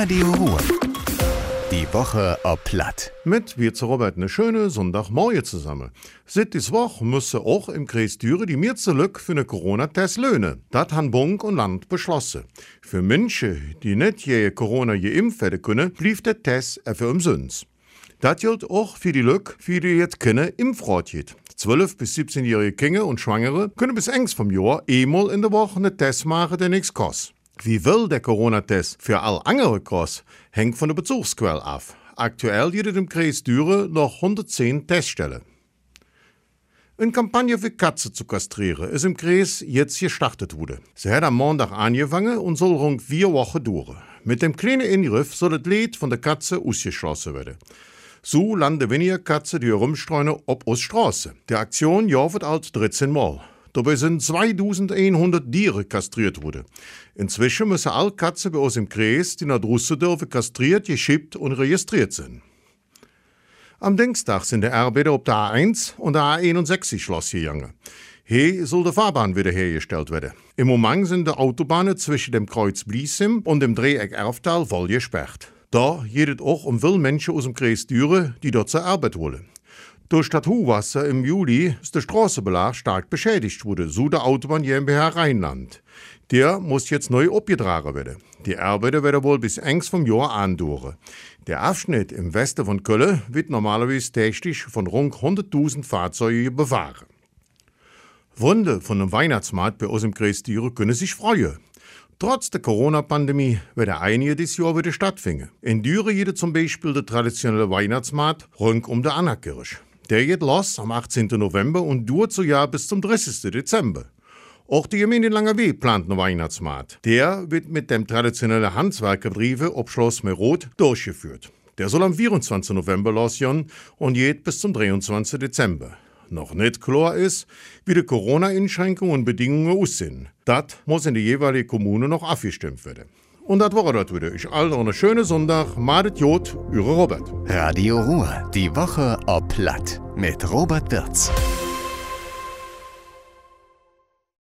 Radio Ruhr. Die Woche ob Platt. Mit wir zu Robert eine schöne Sonntagmorgen zusammen. Seit dies Woche müsse auch im Kreis Düre die mir zurück für eine Corona-Test löhnen. Das haben Bund und Land beschlossen. Für Menschen, die nicht je Corona geimpft werden können, blieb der Test für umsonst. Das gilt auch für die Lücke, für die jetzt keine Impfrat geht. 12- bis 17-jährige Kinder und Schwangere können bis Angst vom Jahr einmal in der Woche einen Test machen, der nichts kostet. Wie will der Corona-Test für all andere kosten, hängt von der Bezugsquelle ab. Aktuell gibt im Kreis Düre noch 110 Teststellen. Eine Kampagne für Katzen zu kastrieren ist im Kreis jetzt gestartet wurde. Sie hat am Montag angefangen und soll rund vier Wochen dauern. Mit dem kleinen Ingriff soll das Lied von der Katze ausgeschlossen werden. So landen weniger Katzen, die herumstreuen, auf der Straße. Die Aktion jauft als 13 Mal. Dabei sind 2100 Tiere kastriert worden. Inzwischen müssen alle Katzen bei uns im Kreis, die nach draussen dürfen, kastriert, geschippt und registriert sind. Am Dienstag sind die Arbeiter auf der A1 und der A61 Schloss gegangen. Hier soll die Fahrbahn wieder hergestellt werden. Im Moment sind die Autobahnen zwischen dem Kreuz Bliesim und dem Dreieck Erftal voll gesperrt. Da geht es auch um viele Menschen aus dem Kreis Düre, die dort zur Arbeit wollen. Durch das Hochwasser im Juli ist der Straßenbelag stark beschädigt wurde, so der Autobahn GmbH Rheinland. Der muss jetzt neu abgetragen werden. Die Arbeiter werden wohl bis Angst vom Jahr andauern. Der Abschnitt im Westen von Köln wird normalerweise täglich von rund 100.000 Fahrzeugen befahren. Wunde von einem Weihnachtsmarkt bei uns im Kreis Düre können sich freuen. Trotz der Corona-Pandemie werden einige dieses Jahr wieder stattfinden. In Düre geht zum Beispiel der traditionelle Weihnachtsmarkt rund um der Annakirche. Der geht los am 18. November und dauert so Jahr bis zum 30. Dezember. Auch die Gemeinde Langerweh plant einen Weihnachtsmarkt. Der wird mit dem traditionellen Handwerkerbetrieb ob Schloss Merod durchgeführt. Der soll am 24. November losgehen und geht bis zum 23. Dezember. Noch nicht klar ist, wie die Corona-Einschränkungen und Bedingungen aussehen. Das muss in die jeweilige Kommune noch abgestimmt werden. Und das war das wieder. Ich allen noch einen schönen Sonntag. Madet Jod, Ihre Robert. Radio Ruhr. Die Woche ob Platt. Mit Robert Wirz.